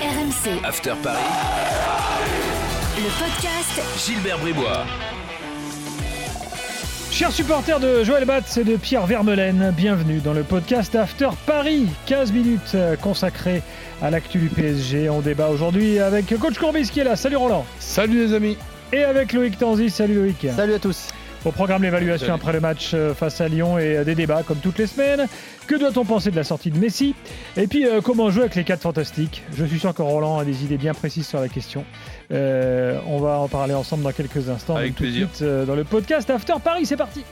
RMC, After Paris, le podcast Gilbert Bribois. Chers supporters de Joël Batz et de Pierre Vermelaine, bienvenue dans le podcast After Paris. 15 minutes euh, consacrées à l'actu du PSG. On débat aujourd'hui avec Coach Courbis qui est là. Salut Roland. Salut les amis. Et avec Loïc Tanzi. Salut Loïc. Salut à tous. Au programme l'évaluation après le match euh, face à Lyon et euh, des débats comme toutes les semaines. Que doit-on penser de la sortie de Messi? Et puis euh, comment jouer avec les quatre fantastiques? Je suis sûr que Roland a des idées bien précises sur la question. Euh, on va en parler ensemble dans quelques instants. Avec tout de plaisir. suite, euh, dans le podcast After Paris, c'est parti.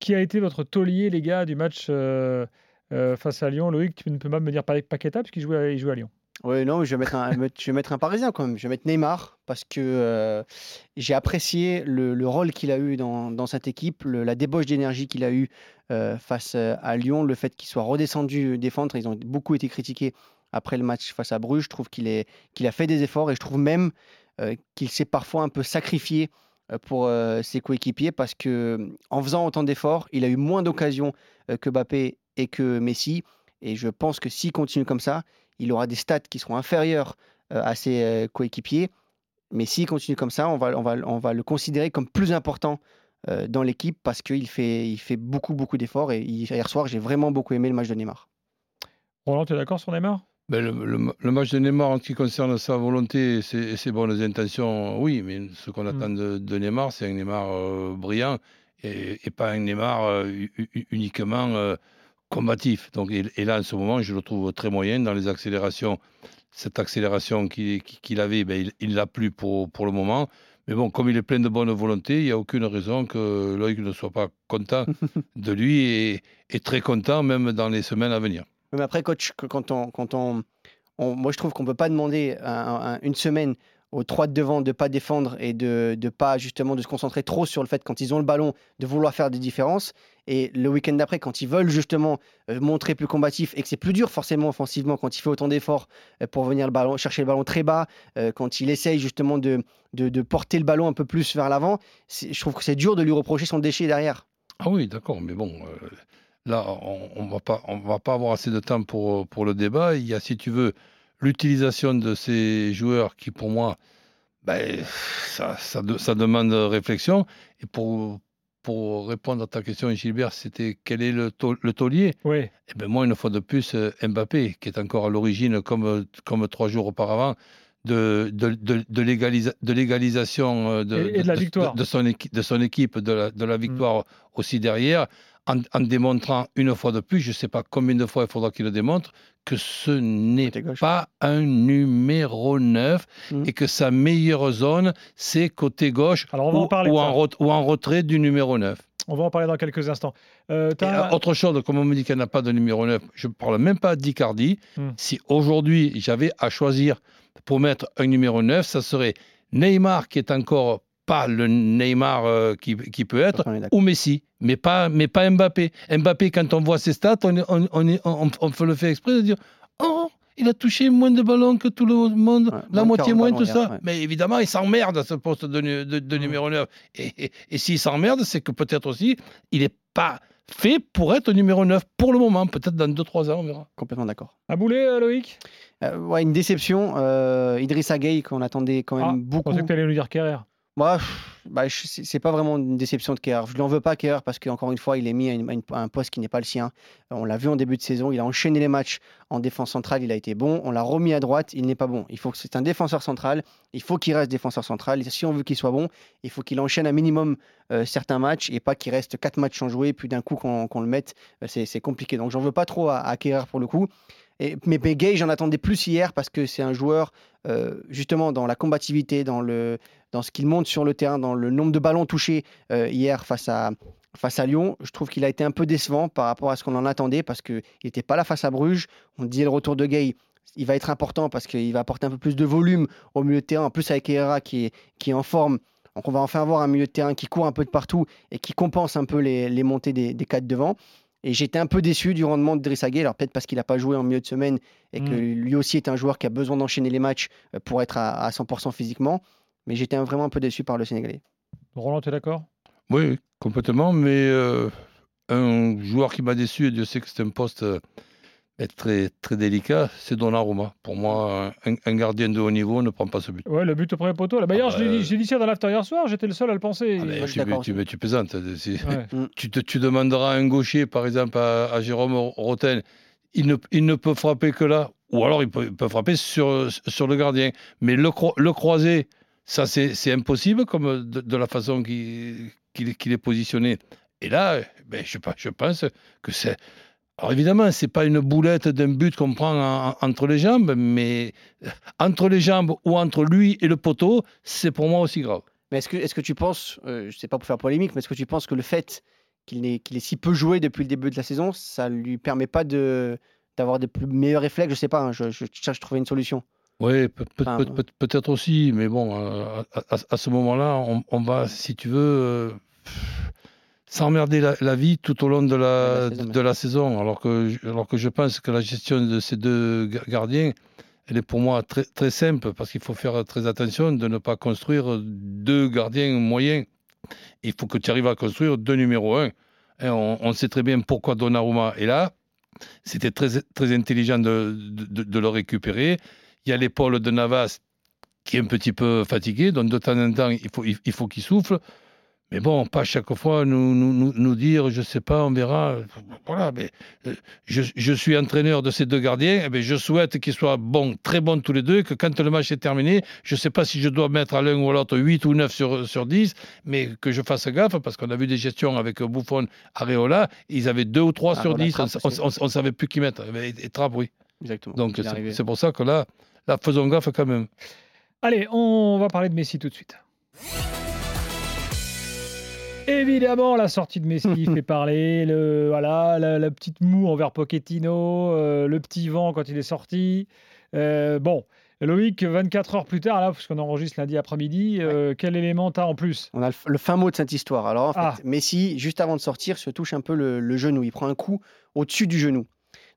Qui a été votre taulier, les gars, du match face à Lyon? Loïc, tu ne peux pas me dire Paqueta parce qu'il jouait, à- il jouait à Lyon. Oui, non, je vais, mettre un, je vais mettre un Parisien quand même. Je vais mettre Neymar parce que euh, j'ai apprécié le, le rôle qu'il a eu dans, dans cette équipe, la débauche d'énergie qu'il a eu euh, face euh, à Lyon, le fait qu'il soit redescendu défendre. Ils ont beaucoup été critiqués après le match face à Bruges. Je trouve qu'il qu'il a fait des efforts et je trouve même qu'il s'est parfois un peu sacrifié pour ses coéquipiers parce que en faisant autant d'efforts, il a eu moins d'occasions que Mbappé et que Messi. Et je pense que s'il continue comme ça, il aura des stats qui seront inférieures euh, à ses euh, coéquipiers. Mais s'il continue comme ça, on va, on va, on va le considérer comme plus important euh, dans l'équipe parce qu'il fait, il fait beaucoup, beaucoup d'efforts. Et hier soir, j'ai vraiment beaucoup aimé le match de Neymar. Roland, tu es d'accord sur Neymar? Ben, le, le- le match de Neymar en ce qui concerne sa volonté et ses, et ses bonnes intentions, oui, mais ce qu'on attend de, de Neymar, c'est un Neymar euh, brillant et, et pas un Neymar euh, uniquement euh, combatif. Donc, et, et là, en ce moment, je le trouve très moyen dans les accélérations. Cette accélération qu'il avait, ben, il ne l'a plus pour, pour le moment. Mais bon, comme il est plein de bonne volonté, il n'y a aucune raison que Loïc ne soit pas content de lui et, et très content même dans les semaines à venir. Mais après, coach, quand on, quand on, moi je trouve qu'on peut pas demander un- un- une semaine aux trois de devant de pas défendre et de de pas justement de se concentrer trop sur le fait quand ils ont le ballon de vouloir faire des différences. Et le week-end d'après, quand ils veulent justement euh, montrer plus combatif et que c'est plus dur forcément offensivement quand il fait autant d'efforts euh, pour venir le ballon, chercher le ballon très bas, euh, quand il essaye justement de, de, porter le ballon un peu plus vers l'avant, je trouve que c'est dur de lui reprocher son déchet derrière. Ah oui, d'accord, mais bon, là, on ne va, pas- on va pas avoir assez de temps pour, pour le débat. Il y a, si tu veux, l'utilisation de ces joueurs qui, pour moi, ben, ça, ça, de- ça demande réflexion. Et pour, pour répondre à ta question, Gilbert, c'était quel est le, tau- le taulier? Oui. eh ben moi, une fois de plus, euh, Mbappé, qui est encore à l'origine, comme, comme trois jours auparavant, de, de, de, de l'égalisa- de l'égalisation de, Et- et de la de- victoire. de, son, équi- de son équipe, de la, de la victoire aussi derrière, en, en démontrant une fois de plus, je ne sais pas combien de fois il faudra qu'il le démontre, que ce n'est pas un numéro 9 Mhm. et que sa meilleure zone, c'est côté gauche Alors, on va ou, en parler ou de en, ça. ret- ou en retrait du numéro 9. On va en parler dans quelques instants. Euh, Et, autre chose, comme on me dit qu'il n'y en a pas de numéro 9, je ne parle même pas d'Icardi. Hmm. Si aujourd'hui j'avais à choisir pour mettre un numéro 9, ça serait Neymar, qui est encore pas le Neymar euh, qui, qui peut être, ou Messi, mais pas, mais pas Mbappé. Mbappé, quand on voit ses stats, on, est- on, on, est- on, on fait le fait exprès de dire Oh, il a touché moins de ballons que tout le monde, Ouais, la moitié 40 moins, tout ça. ouais. Mais évidemment, il s'emmerde à ce poste de, de- de numéro 9. Et, et, et s'il s'emmerde, c'est que peut-être aussi, il n'est pas fait pour être numéro 9 pour le moment. Peut-être dans 2-3 ans, on verra. Complètement d'accord. À boulet, euh, Loïc? Euh, ouais, une déception. Euh, Idrissa Gueye, qu'on attendait quand même Ah, Je beaucoup. pensais que tu allais nous dire Kerrer. Moi, bah, c'est pas vraiment une déception de Kerr. Je lui en veux pas Kerr parce qu'encore une fois, il est mis à, un poste qui n'est pas le sien. Euh, On l'a vu en début de saison, il a enchaîné les matchs en défense centrale, il a été bon. On l'a remis à droite, il n'est pas bon. Il faut que c'est un défenseur central. Il faut qu'il reste défenseur central. Si on veut qu'il soit bon, il faut qu'il enchaîne un minimum euh, certains matchs et pas qu'il reste quatre matchs sans jouer puis d'un coup qu'on le mette. euh, c'est c'est compliqué. Donc j'en veux pas trop à, à Kerr pour le coup. Mais Gueye, j'en attendais plus hier parce que c'est un joueur euh, justement dans la combativité, dans le dans ce qu'il monte sur le terrain, dans le nombre de ballons touchés euh, hier face à, face à Lyon. Je trouve qu'il a été un peu décevant par rapport à ce qu'on en attendait parce qu'il n'était pas là face à Bruges. On disait le retour de Gay, il va être important parce qu'il va apporter un peu plus de volume au milieu de terrain. En plus, avec Herrera qui est, qui est en forme. Donc, on va enfin avoir un milieu de terrain qui court un peu de partout et qui compense un peu les, les montées des, des quatre devant. Et j'étais un peu déçu du rendement de Driss Gueye. Alors, peut-être parce qu'il n'a pas joué en milieu de semaine et que Mm. lui aussi est un joueur qui a besoin d'enchaîner les matchs euh, pour être à, à 100% physiquement. Mais j'étais vraiment un peu déçu par le Sénégalais. Roland, tu es d'accord? Oui, complètement. Mais euh, un joueur qui m'a déçu, et Dieu sait que c'est un poste euh, être très, très délicat, c'est Donnarumma. Pour moi, un, un gardien de haut niveau ne prend pas ce but. Ouais, le but au premier poteau. Là. D'ailleurs, Ah j'ai bah, dit, j'ai dit ça dans l'after hier soir, j'étais le seul à le penser. Ah, suis tu, tu, aussi. tu plaisantes. Ouais. tu, te- tu demanderas à un gaucher, par exemple, à, à Jérôme Roten, il ne, il ne peut frapper que là, ou alors il peut, il peut frapper sur, sur le gardien. Mais le, cro- le croisé, ça c'est c'est impossible comme de, de la façon qu'il qu'il est- qu'il est positionné. Et là, ben, je pense que c'est. Alors évidemment, c'est pas une boulette d'un but qu'on prend en- en- entre les jambes, mais euh, entre les jambes ou entre lui et le poteau, c'est pour moi aussi grave. Mais est-ce que, est-ce que tu penses, euh, je sais pas pour faire polémique, mais est-ce que tu penses que le fait qu'il ait, qu'il ait si peu joué depuis le début de la saison, ça lui permet pas de d'avoir des plus meilleurs réflexes? Je sais pas, hein, je, je cherche à trouver une solution. Oui, peut, peut, Enfin, peut- peut- peut-être aussi, mais bon, euh, à, à- à ce moment-là, on, on va, si tu veux, euh, s'emmerder la, la vie tout au long de la, De la saison, de la saison. Alors que, je- alors que je pense que la gestion de ces deux ga- gardiens, elle est pour moi très, très simple, parce qu'il faut faire très attention de ne pas construire deux gardiens moyens. Il faut que tu arrives à construire deux numéros un. Et on, on sait très bien pourquoi Donnarumma est là. C'était très, très intelligent de, de- de le récupérer. Il y a l'épaule de Navas qui est un petit peu fatigué, donc de temps en temps, il faut, il, il faut qu'il souffle. Mais bon, pas chaque fois nous, nous, nous, nous dire, je sais pas, on verra. Voilà, mais euh, je, je suis entraîneur de ces deux gardiens, eh bien, je souhaite qu'ils soient bons, très bons tous les deux, que quand le match est terminé, je sais pas si je dois mettre à l'un ou à l'autre 8 ou 9 sur, sur 10, mais que je fasse gaffe, parce qu'on a vu des gestions avec Buffon, Areola, ils avaient 2 ou 3 Ah, sur voilà, 10, on, on savait plus qui mettre. Et, et Trapp, oui. Exactement. Donc c'est pour ça que là, là, faisons gaffe quand même. Allez, on va parler de Messi tout de suite. Évidemment, la sortie de Messi fait parler. Le, voilà, la, la petite moue envers Pochettino, euh, le petit vent quand il est sorti. Euh, bon, Loïc, 24 heures plus tard, là, parce qu'on enregistre lundi après-midi, euh, quel élément t'as en plus? On a le, le fin mot de cette histoire. Alors en fait, Ah. Messi, juste avant de sortir, se touche un peu le, le genou. Il prend un coup au-dessus du genou.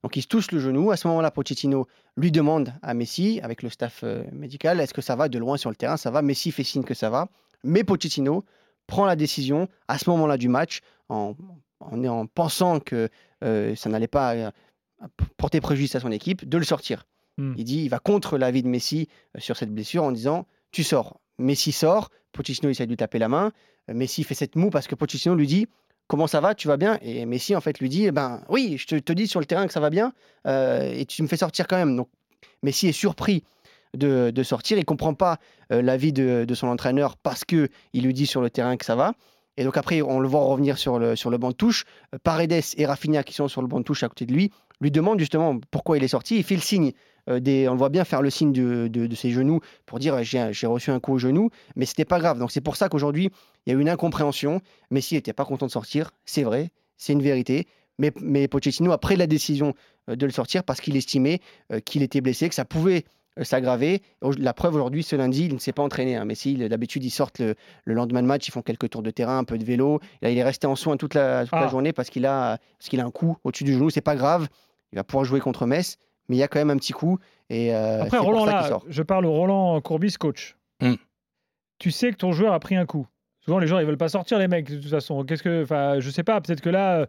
Donc il se touche le genou. À ce moment-là, Pochettino lui demande à Messi, avec le staff médical, est-ce que ça va de loin sur le terrain? Ça va. Messi fait signe que ça va. Mais Pochettino prend la décision à ce moment-là du match, en, en, en pensant que euh, ça n'allait pas euh, porter préjudice à son équipe, de le sortir. Hmm. Il dit, il va contre l'avis de Messi euh, sur cette blessure en disant, tu sors. Messi sort, Pochettino essaie de lui taper la main. Messi fait cette moue parce que Pochettino lui dit Comment ça va Tu vas bien? Et Messi, en fait, lui dit eh ben, Oui, je te, te dis sur le terrain que ça va bien euh, et tu me fais sortir quand même. Donc, Messi est surpris de, sortir. Il comprend pas euh, l'avis de, son entraîneur parce qu'il lui dit sur le terrain que ça va. Et donc, après, on le voit revenir sur le, sur le banc de touche. Euh, Paredes et Rafinha, qui sont sur le banc de touche à côté de lui, lui demandent justement pourquoi il est sorti. Il fait le signe. euh, des, on le voit bien faire le signe de, de- ses genoux pour dire j'ai reçu un coup au genou, mais c'était pas grave. Donc c'est pour ça qu'aujourd'hui il y a eu une incompréhension. Messi n'était pas content de sortir, c'est vrai, c'est une vérité. Mais, mais Pochettino a pris la décision de le sortir parce qu'il estimait qu'il était blessé, que ça pouvait s'aggraver. Au- La preuve aujourd'hui, ce lundi, il ne s'est pas entraîné. hein. Messi, il- d'habitude, ils sortent le, le lendemain de match, ils font quelques tours de terrain, un peu de vélo. Là, il est resté en soins toute la, toute la Ah. journée parce qu'il a, parce qu'il a un coup au-dessus du genou. C'est pas grave, il va pouvoir jouer contre Metz, mais il y a quand même un petit coup. Et euh, Après, pour Roland, ça là, sort. je parle au Roland Courbis, coach. Hmm. Tu sais que ton joueur a pris un coup. Souvent, les gens, ils veulent pas sortir, les mecs, de toute façon. Qu'est-ce que, enfin, je sais pas. Peut-être que là, euh,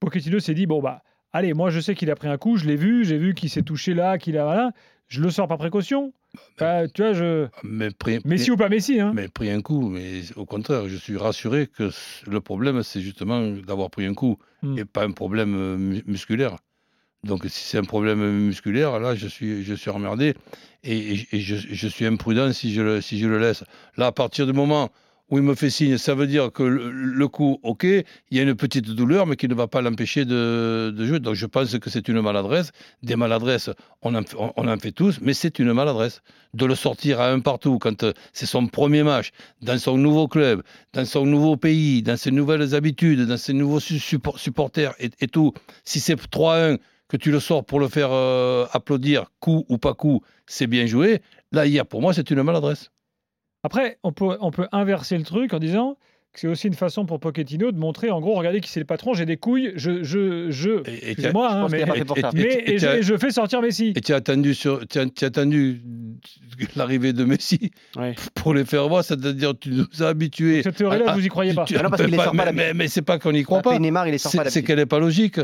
Pochettino s'est dit, bon bah, allez, moi, je sais qu'il a pris un coup. Je l'ai vu, j'ai vu qu'il s'est touché là, qu'il a, voilà. Je le sors par précaution. Enfin, tu vois, je. Mais pris, Messi ou pas Messi, hein. mais pris un coup, mais au contraire, je suis rassuré que le problème, c'est justement d'avoir pris un coup Hmm. et pas un problème euh, mu- musculaire. Donc, si c'est un problème musculaire, là, je suis, je suis emmerdé et, et- et je, je suis imprudent si je, le, si je le laisse. Là, à partir du moment où il me fait signe, ça veut dire que le, coup, OK, il y a une petite douleur, mais qui ne va pas l'empêcher de, jouer. Donc, je pense que c'est une maladresse. Des maladresses, on en, fait- tous, mais c'est une maladresse. De le sortir à un partout quand euh, c'est son premier match, dans son nouveau club, dans son nouveau pays, dans ses nouvelles habitudes, dans ses nouveaux su- suppor- supporters et, et tout. Si c'est 3-1, que tu le sors pour le faire euh, applaudir, coup ou pas coup, c'est bien joué. Là, hier, pour moi, c'est une maladresse. Après, on peut, on peut inverser le truc en disant que c'est aussi une façon pour Pochettino de montrer, en gros, regardez qui c'est le patron, j'ai des couilles, je, je, je, excusez-moi, je hein, mais, et- et je, fais sortir Messi. Et tu as attendu, sur, tu as, tu as attendu l'arrivée de Messi Ouais. pour les faire voir, c'est-à-dire tu nous as habitués. Cette théorie-là, Ah, vous y croyez pas. Tu- Ah non, parce qu'il les pas- sort pas mais, mais, mais c'est pas qu'on n'y croit pas. Neymar, il est sort pas C'est qu'elle n'est pas logique.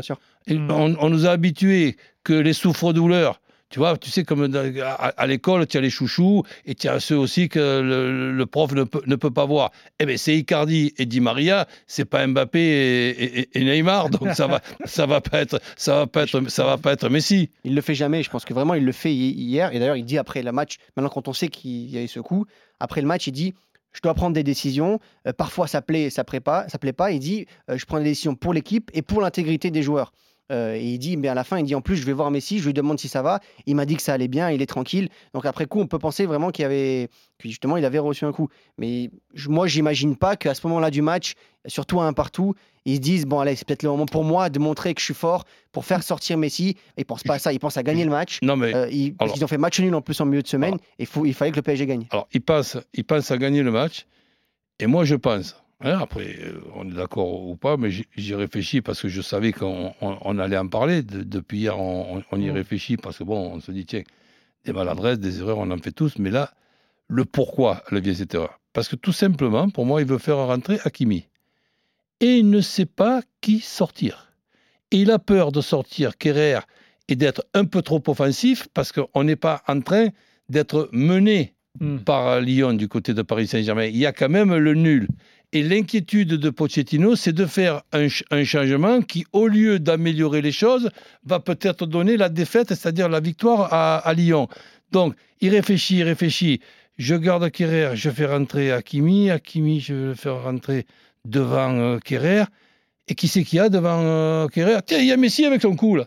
On, on nous a habitués que les souffres-douleurs. Tu vois, tu sais, comme à, à l'école, tu as les chouchous et tu as ceux aussi que le, le prof ne peut, ne peut pas voir. Eh bien, c'est Icardi et Di Maria, c'est pas Mbappé et, et- et Neymar, donc ça va, ça va pas être, ça va pas être, ça va pas être Messi. Il le fait jamais. Je pense que vraiment, il le fait hi- hier. Et d'ailleurs, il dit après le match, maintenant quand on sait qu'il y a eu ce coup, après le match, il dit Je dois prendre des décisions. Euh, parfois, ça plaît, ça plaît pas. Ça plaît pas. Il dit euh, Je prends des décisions pour l'équipe et pour l'intégrité des joueurs. Euh, et il dit, mais à la fin, il dit en plus, je vais voir Messi, je lui demande si ça va. Il m'a dit que ça allait bien, il est tranquille. Donc après coup, on peut penser vraiment qu'il avait, que justement, il avait reçu un coup. Mais je- moi, j'imagine pas qu'à ce moment-là du match, surtout à un partout, ils se disent bon allez, c'est peut-être le moment pour moi de montrer que je suis fort pour faire sortir Messi. Et ils pensent pas à ça, ils pensent à gagner le match. Non, mais Euh, ils, parce alors- qu'ils ont fait match nul en plus en milieu de semaine. Et faut, il fallait que le PSG gagne. alors, il pense, il pense à gagner le match. Et moi, je pense. Hein, après, euh, on est d'accord ou pas, mais j'y- réfléchis parce que je savais qu'on on- on allait en parler. De- depuis hier, on, y Mm. réfléchit parce que bon, on se dit, tiens, des maladresses, des erreurs, on en fait tous. Mais là, le pourquoi le vient cette erreur? Parce que tout simplement, pour moi, il veut faire rentrer Hakimi. Et il ne sait pas qui sortir. Et il a peur de sortir Kerrer et d'être un peu trop offensif parce qu'on n'est pas en train d'être mené Hmm. par Lyon du côté de Paris Saint-Germain. Il y a quand même le nul. Et l'inquiétude de Pochettino, c'est de faire un, ch- un changement qui, au lieu d'améliorer les choses, va peut-être donner la défaite, c'est-à-dire la victoire à, Lyon. Donc, il réfléchit, il réfléchit. Je garde Kerrer, je fais rentrer Hakimi. Hakimi, je vais le faire rentrer devant euh. Et qui c'est qu'il y a devant euh, Tiens, il y a Messi avec son coup, là.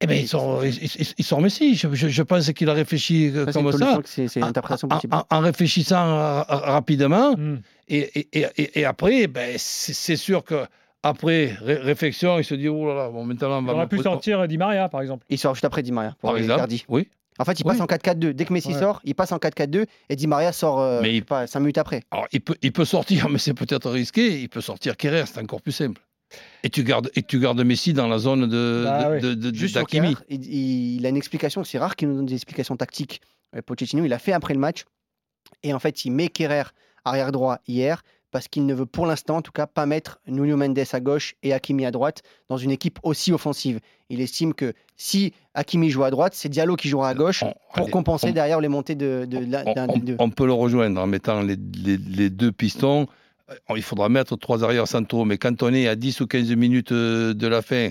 Eh bien, ils sont, ils, ils- ils sont Messi. Je, je- je pense qu'il a réfléchi euh, Ça, c'est comme ça. c'est une En- interprétation en- possible. En, en réfléchissant ra- ra- rapidement, Hmm. et, et- et- et- et après, ben, c'est sûr que après ré- réflexion, il se dit oh là là, bon maintenant on Il va. aurait pu sortir Di Maria, par exemple. Il sort juste après Di Maria pour Par exemple, Icardi. oui. En fait, il Oui. passe en 4-4-2. Dès que Messi Ouais. sort, il passe en 4-4-2 et Di Maria sort euh, Mais il- pas, 5 minutes après. Alors il peut, il peut sortir, mais c'est peut-être risqué. Il peut sortir Kerrer, c'est encore plus simple. Et tu gardes, et tu gardes Messi dans la zone de Bah de- oui. de- de- Juste sur il, a une explication. C'est rare qu'il nous donne des explications tactiques. Euh, Pochettino, il a fait après le match. Et en fait, il met Kerrer arrière droit hier parce qu'il ne veut pour l'instant, en tout cas, pas mettre Nuno Mendes à gauche et Hakimi à droite dans une équipe aussi offensive. Il estime que si Hakimi joue à droite, c'est Diallo qui jouera à gauche On- pour allez, compenser on- derrière les montées de, de, on, peut le rejoindre en mettant les, les- les deux pistons. Euh, Il faudra mettre trois arrières centraux. Mais quand on est à 10 ou 15 minutes euh, de la fin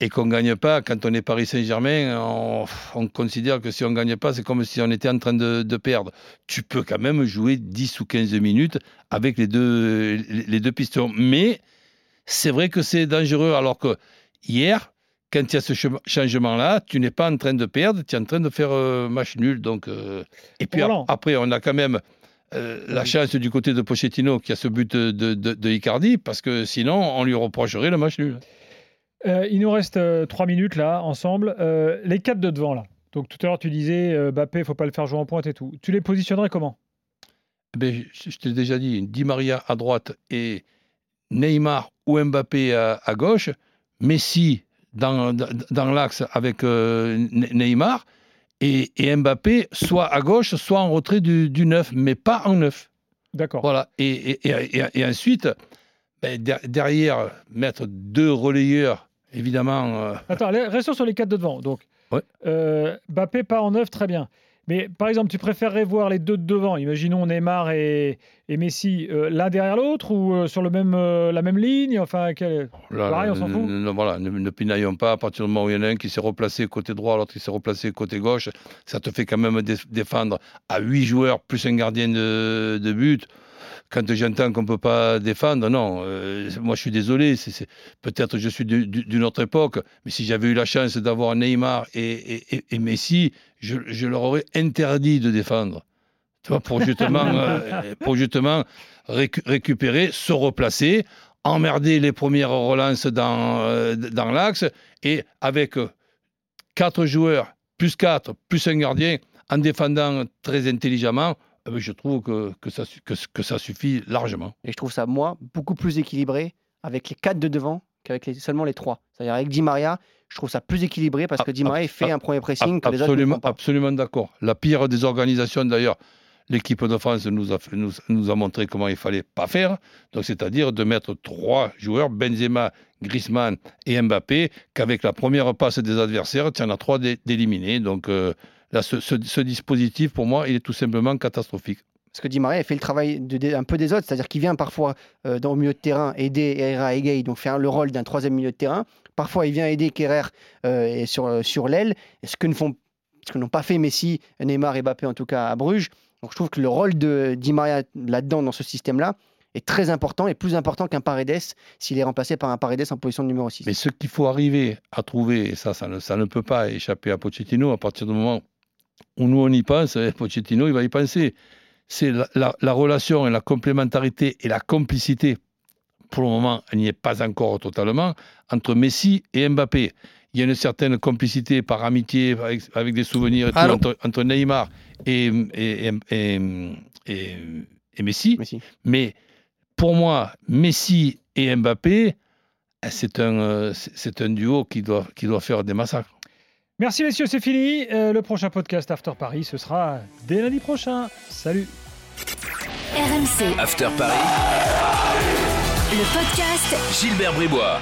et qu'on ne gagne pas, quand on est Paris Saint-Germain, on, on considère que si on ne gagne pas, c'est comme si on était en train de, de perdre. Tu peux quand même jouer 10 ou 15 minutes avec les deux, les deux pistons. Mais c'est vrai que c'est dangereux. Alors que hier, quand il y a ce changement-là, tu n'es pas en train de perdre, tu es en train de faire euh, match nul. Donc, euh, et puis après, on a quand même euh, la chance du côté de Pochettino qui a ce but de, de, de- de Icardi, parce que sinon, on lui reprocherait le match nul. Euh, il nous reste euh, trois minutes là, ensemble. Les quatre de devant là. Donc tout à l'heure, tu disais euh, Mbappé, faut pas le faire jouer en pointe et tout. Tu les positionnerais comment? Ben, je je t'ai déjà dit, Di Maria à droite et Neymar ou Mbappé à, à gauche, Messi dans, dans, dans l'axe avec euh, Ne- Neymar et, et Mbappé soit à gauche, soit en retrait du, du 9, mais pas en 9. D'accord. Voilà. Et, ensuite, ben, der- derrière, mettre deux relayeurs, évidemment. euh, Attends, restons sur les quatre de devant. Donc, Ouais. euh, Mbappé pas en neuf, très bien. Mais par exemple, tu préférerais voir les deux de devant, imaginons Neymar et, et Messi, euh, l'un derrière l'autre ou euh, sur le même, euh, la même ligne? Enfin, quel- Là, Pareil, on s'en fout. voilà, ne, ne pinaillons pas à partir du moment où il y en a un qui s'est replacé côté droit, l'autre qui s'est replacé côté gauche. Ça te fait quand même dé- défendre à huit joueurs plus un gardien de, de but. Quand j'entends qu'on ne peut pas défendre, non, euh, moi je suis désolé, peut-être je suis du- du- d'une autre époque, mais si j'avais eu la chance d'avoir Neymar et, et- et- et Messi, je, je leur aurais interdit de défendre. Tu vois, pour justement, euh, pour justement récu- récupérer, se replacer, emmerder les premières relances dans, euh, dans l'axe et avec quatre joueurs, plus quatre, plus un gardien, en défendant très intelligemment, je trouve que, que, ça, que, que ça suffit largement. Et je trouve ça, moi, beaucoup plus équilibré avec les quatre de devant qu'avec les, seulement les trois. C'est-à-dire avec Di Maria, je trouve ça plus équilibré parce que Di Maria il fait un premier pressing que les autres ne Absolument, font pas. absolument d'accord. La pire des organisations d'ailleurs, l'équipe de France nous a, nous, nous a montré comment il fallait pas faire. Donc, c'est-à-dire de mettre trois joueurs, Benzema, Griezmann et Mbappé, qu'avec la première passe des adversaires, tu en as trois d'éliminés. Donc, euh, là, ce, ce dispositif, pour moi, il est tout simplement catastrophique. Parce que Di Maria fait le travail de, un peu des autres, c'est-à-dire qu'il vient parfois euh, dans le milieu de terrain aider Herrera et Gay, donc faire le rôle d'un troisième milieu de terrain. Parfois, il vient aider Kerrer euh, sur, euh, sur l'aile, ce que ne font ce que n'ont pas fait Messi, Neymar et Mbappé en tout cas à Bruges. Donc je trouve que le rôle de Di Maria là-dedans, dans ce système-là, est très important et plus important qu'un Paredes s'il est remplacé par un Paredes en position de numéro 6. Mais ce qu'il faut arriver à trouver, et ça, ça ne, ça ne peut pas échapper à Pochettino à partir du moment où nous on y pense, Pochettino il va y penser c'est la, relation et la complémentarité et la complicité, pour le moment, elle n'y est pas encore totalement, entre Messi et Mbappé. Il y a une certaine complicité par amitié, avec, des souvenirs entre, Neymar et, et, Messi. Mais pour moi, Messi et Mbappé, c'est un, c'est un duo qui doit, qui doit faire des massacres. Merci messieurs, c'est fini. Euh, le prochain podcast After Paris, ce sera dès lundi prochain. Salut. RMC. After Paris. Le podcast Gilbert Bribois.